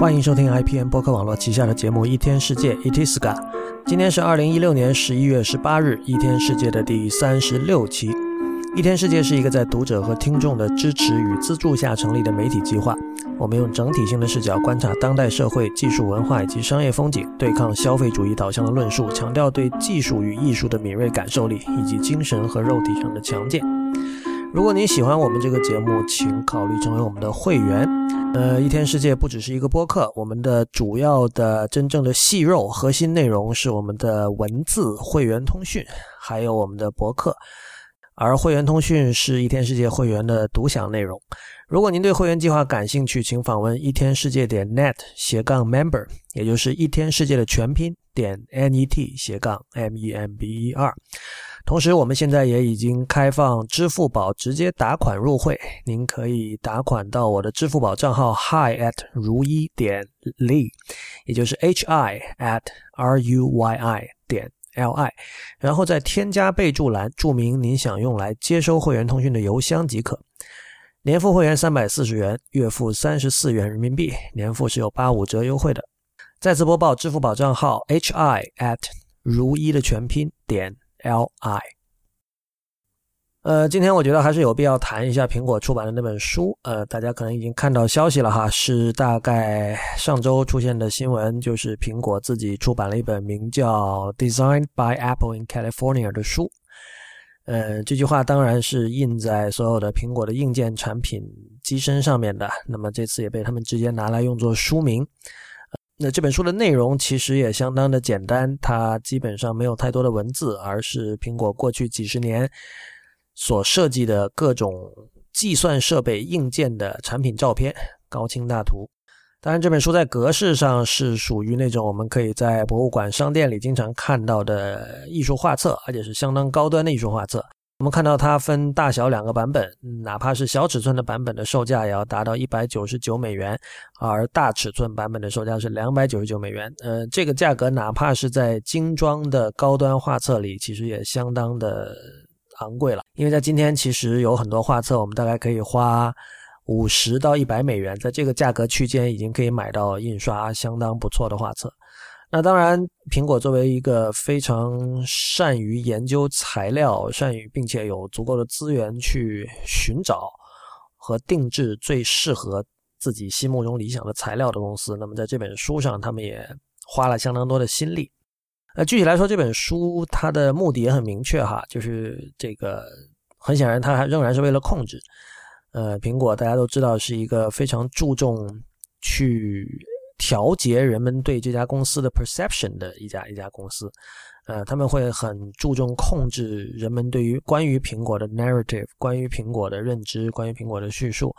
欢迎收听 IPN 播客网络旗下的节目《一天世界 Itiska》。今天是二零一六年十一月十八日，《一天世界》的第三十六期。《一天世界》是一个在读者和听众的支持与资助下成立的媒体计划。我们用整体性的视角观察当代社会、技术、文化以及商业风景，对抗消费主义导向的论述，强调对技术与艺术的敏锐感受力，以及精神和肉体上的强健。如果您喜欢我们这个节目，请考虑成为我们的会员。呃，一天世界不只是一个播客，我们的主要的真正的细肉核心内容是我们的文字会员通讯，还有我们的博客。而会员通讯是一天世界会员的独享内容。如果您对会员计划感兴趣，请访问一天世界点 net 斜杠 member，也就是一天世界的全拼点 net 斜杠 m e m b e r。同时，我们现在也已经开放支付宝直接打款入会。您可以打款到我的支付宝账号 hi at 如一点 li，也就是 h i at r u y i 点 l i，然后在添加备注栏注明您想用来接收会员通讯的邮箱即可。年付会员三百四十元，月付三十四元人民币，年付是有八五折优惠的。再次播报支付宝账号 h i at 如一的全拼点。L I，呃，今天我觉得还是有必要谈一下苹果出版的那本书。呃，大家可能已经看到消息了哈，是大概上周出现的新闻，就是苹果自己出版了一本名叫《Designed by Apple in California》的书。呃，这句话当然是印在所有的苹果的硬件产品机身上面的。那么这次也被他们直接拿来用作书名。那这本书的内容其实也相当的简单，它基本上没有太多的文字，而是苹果过去几十年所设计的各种计算设备硬件的产品照片，高清大图。当然，这本书在格式上是属于那种我们可以在博物馆、商店里经常看到的艺术画册，而且是相当高端的艺术画册。我们看到它分大小两个版本，哪怕是小尺寸的版本的售价也要达到一百九十九美元，而大尺寸版本的售价是两百九十九美元。呃，这个价格哪怕是在精装的高端画册里，其实也相当的昂贵了。因为在今天，其实有很多画册，我们大概可以花五十到一百美元，在这个价格区间已经可以买到印刷相当不错的画册。那当然，苹果作为一个非常善于研究材料、善于并且有足够的资源去寻找和定制最适合自己心目中理想的材料的公司，那么在这本书上，他们也花了相当多的心力。呃，具体来说，这本书它的目的也很明确哈，就是这个很显然，它还仍然是为了控制。呃，苹果大家都知道是一个非常注重去。调节人们对这家公司的 perception 的一家一家公司，呃，他们会很注重控制人们对于关于苹果的 narrative，关于苹果的认知，关于苹果的叙述。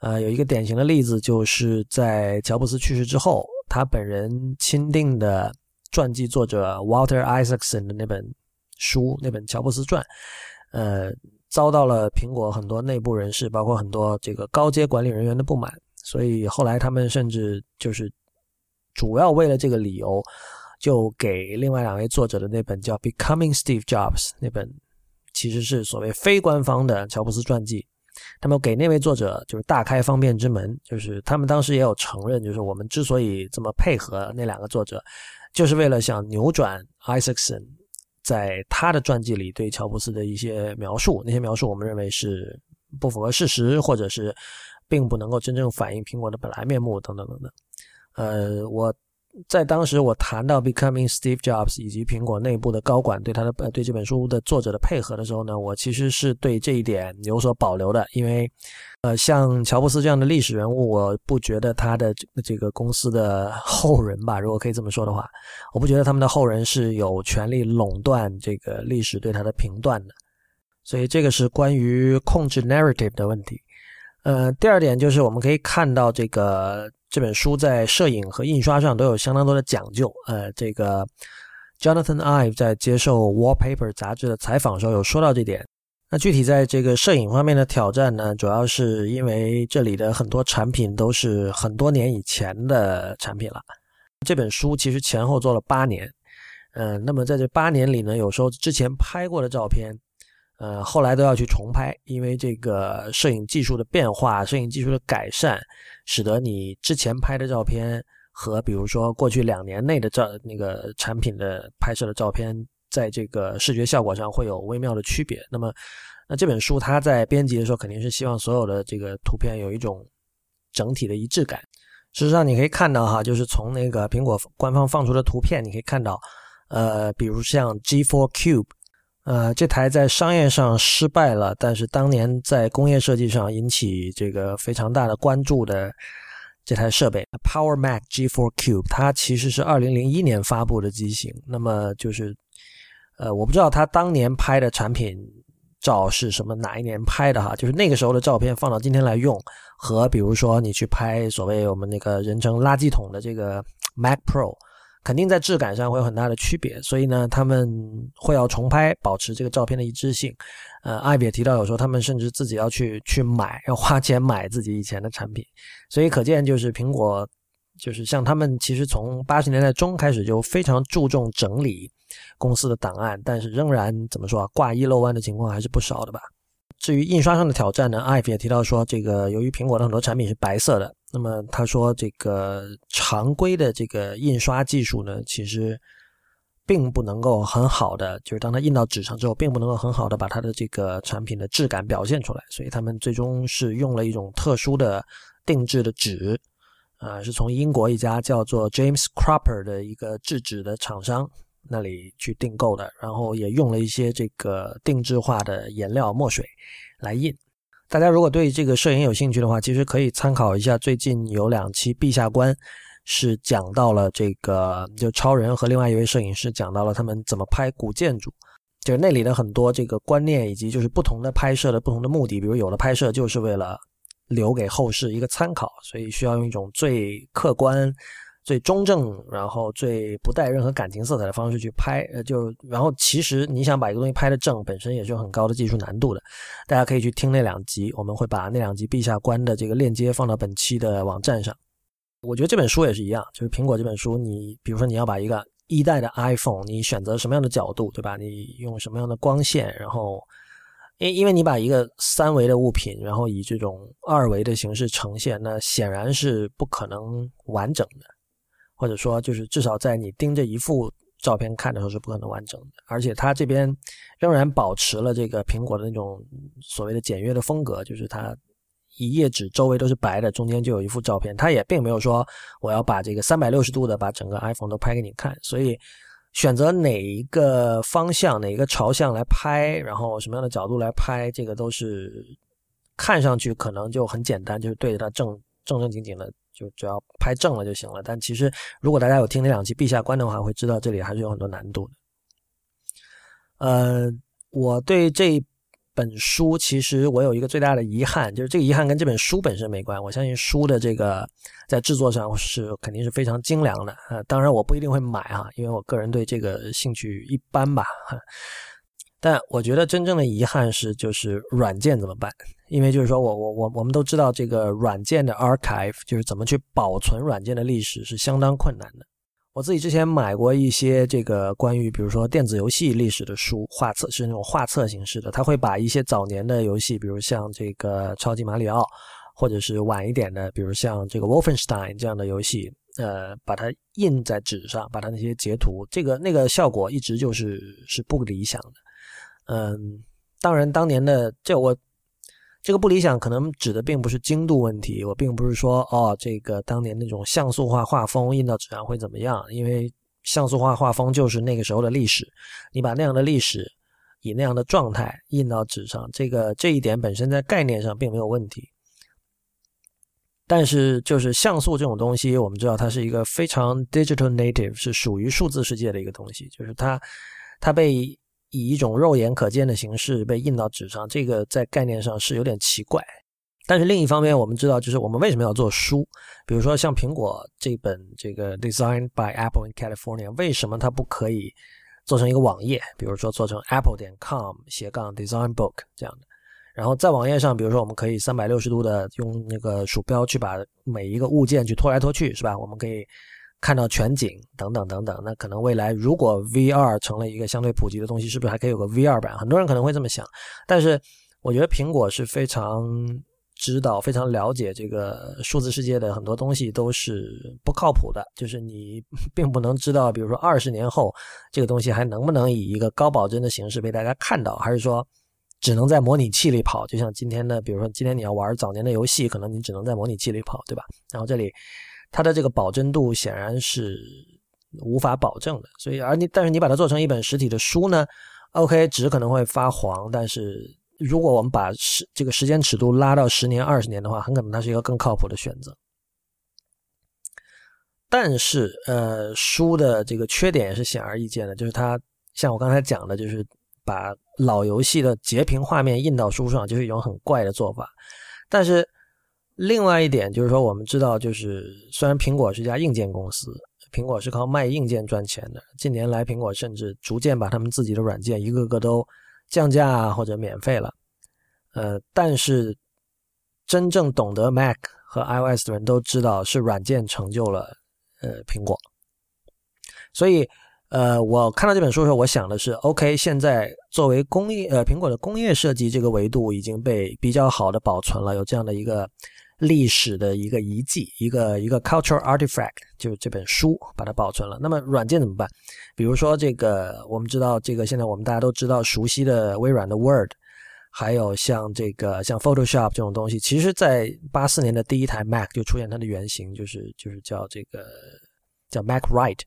呃，有一个典型的例子，就是在乔布斯去世之后，他本人钦定的传记作者 Walter Isaacson 的那本书，那本《乔布斯传》，呃，遭到了苹果很多内部人士，包括很多这个高阶管理人员的不满，所以后来他们甚至就是。主要为了这个理由，就给另外两位作者的那本叫《Becoming Steve Jobs》那本，其实是所谓非官方的乔布斯传记。他们给那位作者就是大开方便之门，就是他们当时也有承认，就是我们之所以这么配合那两个作者，就是为了想扭转 Isaacson 在他的传记里对乔布斯的一些描述，那些描述我们认为是不符合事实，或者是并不能够真正反映苹果的本来面目，等等等等。呃，我在当时我谈到 Becoming Steve Jobs 以及苹果内部的高管对他的呃对这本书的作者的配合的时候呢，我其实是对这一点有所保留的，因为呃像乔布斯这样的历史人物，我不觉得他的这个公司的后人吧，如果可以这么说的话，我不觉得他们的后人是有权利垄断这个历史对他的评断的，所以这个是关于控制 narrative 的问题。呃，第二点就是我们可以看到这个。这本书在摄影和印刷上都有相当多的讲究。呃，这个 Jonathan Ive 在接受《Wallpaper》杂志的采访时候有说到这点。那具体在这个摄影方面的挑战呢，主要是因为这里的很多产品都是很多年以前的产品了。这本书其实前后做了八年。嗯，那么在这八年里呢，有时候之前拍过的照片，呃，后来都要去重拍，因为这个摄影技术的变化、摄影技术的改善，使得你之前拍的照片和比如说过去两年内的照那个产品的拍摄的照片，在这个视觉效果上会有微妙的区别。那么，那这本书它在编辑的时候，肯定是希望所有的这个图片有一种整体的一致感。事实上，你可以看到哈，就是从那个苹果官方放出的图片，你可以看到，呃，比如像 G4 Cube，呃，这台在商业上失败了，但是当年在工业设计上引起这个非常大的关注的这台设备 Power Mac G4 Cube，它其实是二零零一年发布的机型。那么就是，呃，我不知道它当年拍的产品。照是什么哪一年拍的哈？就是那个时候的照片放到今天来用，和比如说你去拍所谓我们那个人称垃圾桶的这个 Mac Pro，肯定在质感上会有很大的区别。所以呢，他们会要重拍，保持这个照片的一致性。呃，艾比也提到，有时候他们甚至自己要去去买，要花钱买自己以前的产品。所以可见，就是苹果，就是像他们其实从八十年代中开始就非常注重整理。公司的档案，但是仍然怎么说啊？挂一漏万的情况还是不少的吧。至于印刷上的挑战呢？艾弗也提到说，这个由于苹果的很多产品是白色的，那么他说这个常规的这个印刷技术呢，其实并不能够很好的，就是当它印到纸上之后，并不能够很好的把它的这个产品的质感表现出来。所以他们最终是用了一种特殊的定制的纸，呃，是从英国一家叫做 James Cropper 的一个制纸的厂商。那里去订购的，然后也用了一些这个定制化的颜料墨水来印。大家如果对这个摄影有兴趣的话，其实可以参考一下最近有两期《陛下观》，是讲到了这个，就超人和另外一位摄影师讲到了他们怎么拍古建筑，就是那里的很多这个观念以及就是不同的拍摄的不同的目的，比如有的拍摄就是为了留给后世一个参考，所以需要用一种最客观。最中正，然后最不带任何感情色彩的方式去拍，呃，就然后其实你想把一个东西拍的正，本身也是有很高的技术难度的。大家可以去听那两集，我们会把那两集陛下观的这个链接放到本期的网站上。我觉得这本书也是一样，就是苹果这本书，你比如说你要把一个一代的 iPhone，你选择什么样的角度，对吧？你用什么样的光线，然后因因为你把一个三维的物品，然后以这种二维的形式呈现，那显然是不可能完整的。或者说，就是至少在你盯着一幅照片看的时候是不可能完整的，而且它这边仍然保持了这个苹果的那种所谓的简约的风格，就是它一页纸周围都是白的，中间就有一幅照片。它也并没有说我要把这个三百六十度的把整个 iPhone 都拍给你看，所以选择哪一个方向、哪一个朝向来拍，然后什么样的角度来拍，这个都是看上去可能就很简单，就是对着它正正正经经的。就只要拍正了就行了，但其实如果大家有听那两期陛下观的话，会知道这里还是有很多难度的。呃，我对这本书其实我有一个最大的遗憾，就是这个遗憾跟这本书本身没关。我相信书的这个在制作上是肯定是非常精良的啊，当然我不一定会买哈，因为我个人对这个兴趣一般吧。但我觉得真正的遗憾是，就是软件怎么办？因为就是说我我我我们都知道，这个软件的 archive 就是怎么去保存软件的历史是相当困难的。我自己之前买过一些这个关于比如说电子游戏历史的书，画册是那种画册形式的，他会把一些早年的游戏，比如像这个超级马里奥，或者是晚一点的，比如像这个 Wolfenstein 这样的游戏，呃，把它印在纸上，把它那些截图，这个那个效果一直就是是不理想的。嗯，当然，当年的这我这个不理想，可能指的并不是精度问题。我并不是说哦，这个当年那种像素化画风印到纸上会怎么样？因为像素化画风就是那个时候的历史，你把那样的历史以那样的状态印到纸上，这个这一点本身在概念上并没有问题。但是，就是像素这种东西，我们知道它是一个非常 digital native，是属于数字世界的一个东西，就是它它被。以一种肉眼可见的形式被印到纸上，这个在概念上是有点奇怪。但是另一方面，我们知道，就是我们为什么要做书？比如说像苹果这本这个 Designed by Apple in California，为什么它不可以做成一个网页？比如说做成 Apple 点 com 斜杠 Design Book 这样的。然后在网页上，比如说我们可以三百六十度的用那个鼠标去把每一个物件去拖来拖去，是吧？我们可以看到全景等等等等。那可能未来如果 VR 成了一个相对普及的东西，是不是还可以有个 VR 版？很多人可能会这么想。但是我觉得苹果是非常知道、非常了解这个数字世界的很多东西都是不靠谱的，就是你并不能知道，比如说二十年后这个东西还能不能以一个高保真的形式被大家看到，还是说？只能在模拟器里跑，就像今天的，比如说今天你要玩早年的游戏，可能你只能在模拟器里跑，对吧？然后这里它的这个保真度显然是无法保证的，所以而你但是你把它做成一本实体的书呢，OK，纸可能会发黄，但是如果我们把时这个时间尺度拉到十年、二十年的话，很可能它是一个更靠谱的选择。但是呃，书的这个缺点也是显而易见的，就是它像我刚才讲的，就是。把老游戏的截屏画面印到书上，就是一种很怪的做法。但是另外一点就是说，我们知道，就是虽然苹果是一家硬件公司，苹果是靠卖硬件赚钱的。近年来，苹果甚至逐渐把他们自己的软件一个个都降价或者免费了。呃，但是真正懂得 Mac 和 iOS 的人都知道，是软件成就了呃苹果，所以。呃，我看到这本书的时候，我想的是，OK，现在作为工业，呃，苹果的工业设计这个维度已经被比较好的保存了，有这样的一个历史的一个遗迹，一个一个 cultural artifact，就是这本书把它保存了。那么软件怎么办？比如说这个，我们知道这个现在我们大家都知道熟悉的微软的 Word，还有像这个像 Photoshop 这种东西，其实在八四年的第一台 Mac 就出现它的原型，就是就是叫这个叫 Mac Write。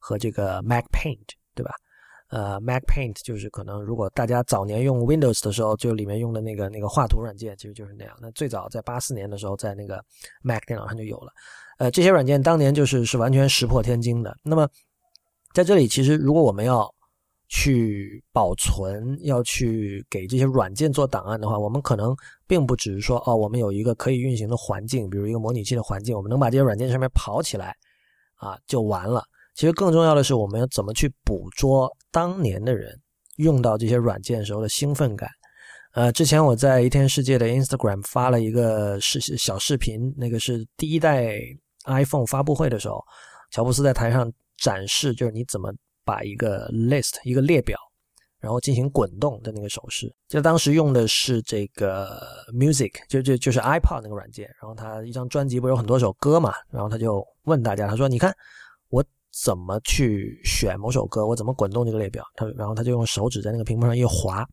和这个 Mac Paint，对吧？呃，Mac Paint 就是可能如果大家早年用 Windows 的时候，就里面用的那个那个画图软件，其实就是那样。那最早在八四年的时候，在那个 Mac 电脑上就有了。呃，这些软件当年就是是完全石破天惊的。那么在这里，其实如果我们要去保存，要去给这些软件做档案的话，我们可能并不只是说哦，我们有一个可以运行的环境，比如一个模拟器的环境，我们能把这些软件上面跑起来啊，就完了。其实更重要的是，我们要怎么去捕捉当年的人用到这些软件时候的兴奋感。呃，之前我在一天世界的 Instagram 发了一个视小视频，那个是第一代 iPhone 发布会的时候，乔布斯在台上展示，就是你怎么把一个 list 一个列表，然后进行滚动的那个手势。就当时用的是这个 Music，就就就是 iPod 那个软件。然后他一张专辑不是有很多首歌嘛，然后他就问大家，他说：“你看。”怎么去选某首歌？我怎么滚动这个列表？他然后他就用手指在那个屏幕上一划，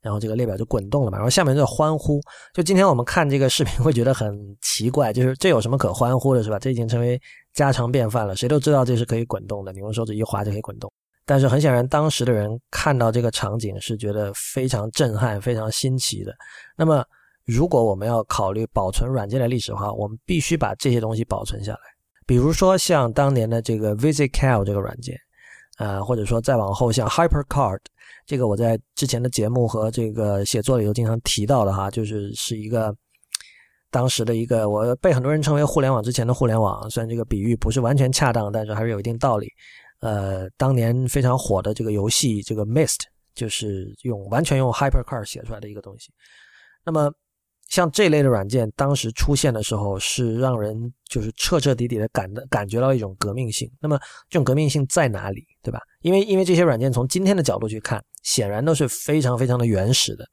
然后这个列表就滚动了嘛。然后下面就欢呼。就今天我们看这个视频会觉得很奇怪，就是这有什么可欢呼的，是吧？这已经成为家常便饭了，谁都知道这是可以滚动的，你用手指一划就可以滚动。但是很显然，当时的人看到这个场景是觉得非常震撼、非常新奇的。那么，如果我们要考虑保存软件的历史的话，我们必须把这些东西保存下来。比如说像当年的这个 VisiCal 这个软件，啊，或者说再往后像 HyperCard，这个我在之前的节目和这个写作里头经常提到的哈，就是是一个当时的一个我被很多人称为互联网之前的互联网，虽然这个比喻不是完全恰当，但是还是有一定道理。呃，当年非常火的这个游戏这个 Mist，就是用完全用 HyperCard 写出来的一个东西。那么像这类的软件，当时出现的时候，是让人就是彻彻底底的感的感觉到一种革命性。那么这种革命性在哪里，对吧？因为因为这些软件从今天的角度去看，显然都是非常非常的原始的。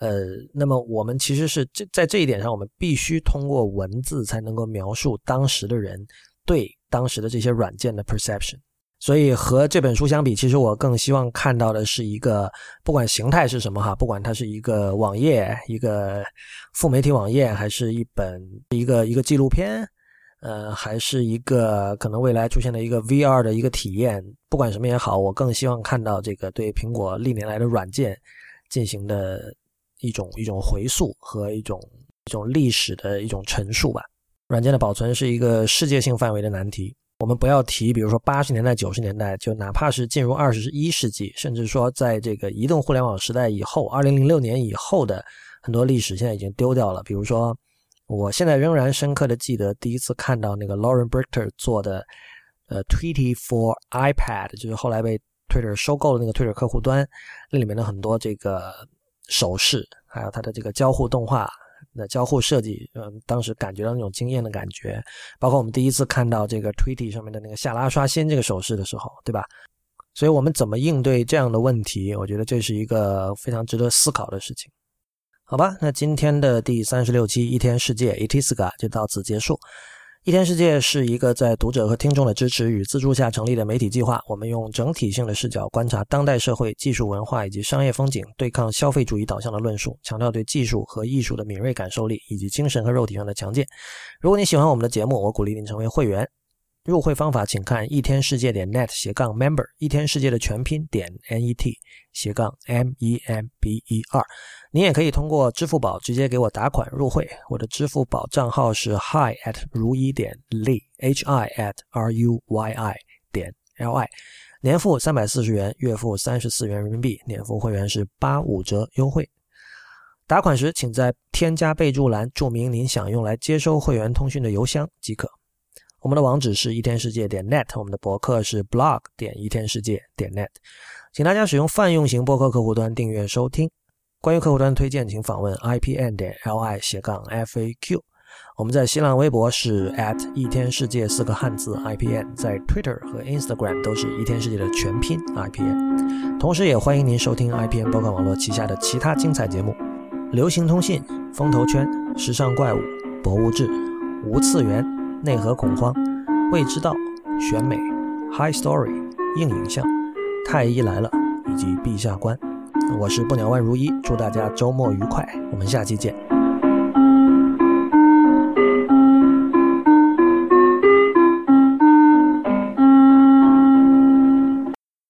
呃，那么我们其实是这在这一点上，我们必须通过文字才能够描述当时的人对当时的这些软件的 perception。所以和这本书相比，其实我更希望看到的是一个，不管形态是什么哈，不管它是一个网页、一个副媒体网页，还是一本一个一个纪录片，呃，还是一个可能未来出现的一个 VR 的一个体验，不管什么也好，我更希望看到这个对苹果历年来的软件进行的一种一种回溯和一种一种历史的一种陈述吧。软件的保存是一个世界性范围的难题。我们不要提，比如说八十年代、九十年代，就哪怕是进入二十一世纪，甚至说在这个移动互联网时代以后，二零零六年以后的很多历史，现在已经丢掉了。比如说，我现在仍然深刻的记得第一次看到那个 Lauren Brichter 做的，呃，Tweety for iPad，就是后来被 Twitter 收购的那个 Twitter 客户端，那里面的很多这个手势，还有它的这个交互动画，那交互设计，嗯，当时感觉到那种惊艳的感觉，包括我们第一次看到这个 Twitty 上面的那个下拉刷新这个手势的时候，对吧？所以我们怎么应对这样的问题？我觉得这是一个非常值得思考的事情。好吧，那今天的第三十六期一天世界 itisga 就到此结束。一天世界是一个在读者和听众的支持与资助下成立的媒体计划。我们用整体性的视角观察当代社会、技术文化以及商业风景，对抗消费主义导向的论述，强调对技术和艺术的敏锐感受力以及精神和肉体上的强健。如果你喜欢我们的节目，我鼓励你成为会员。入会方法请看一天世界点 net 斜杠 member，一天世界的全拼点 net 斜杠 m e m b e r。你也可以通过支付宝直接给我打款入会，我的支付宝账号是 hi at 如一点 li h i at r u y i 点 l i，年付三百四十元，月付三十四元人民币，年付会员是八五折优惠。打款时请在添加备注栏注明您想用来接收会员通讯的邮箱即可。我们的网址是一天世界点 net，我们的博客是 blog 点一天世界点 net，请大家使用泛用型博客客户端订阅收听。关于客户端推荐，请访问 ipn 点 li 斜杠 faq。我们在新浪微博是 at 一天世界四个汉字 ipn，在 Twitter 和 Instagram 都是一天世界的全拼 ipn。同时，也欢迎您收听 ipn 博客网络旗下的其他精彩节目：流行通信、风投圈、时尚怪物、博物志、无次元。内核恐慌、未知道、选美、High Story、硬影像、太医来了以及陛下观。我是不鸟万如一，祝大家周末愉快，我们下期见。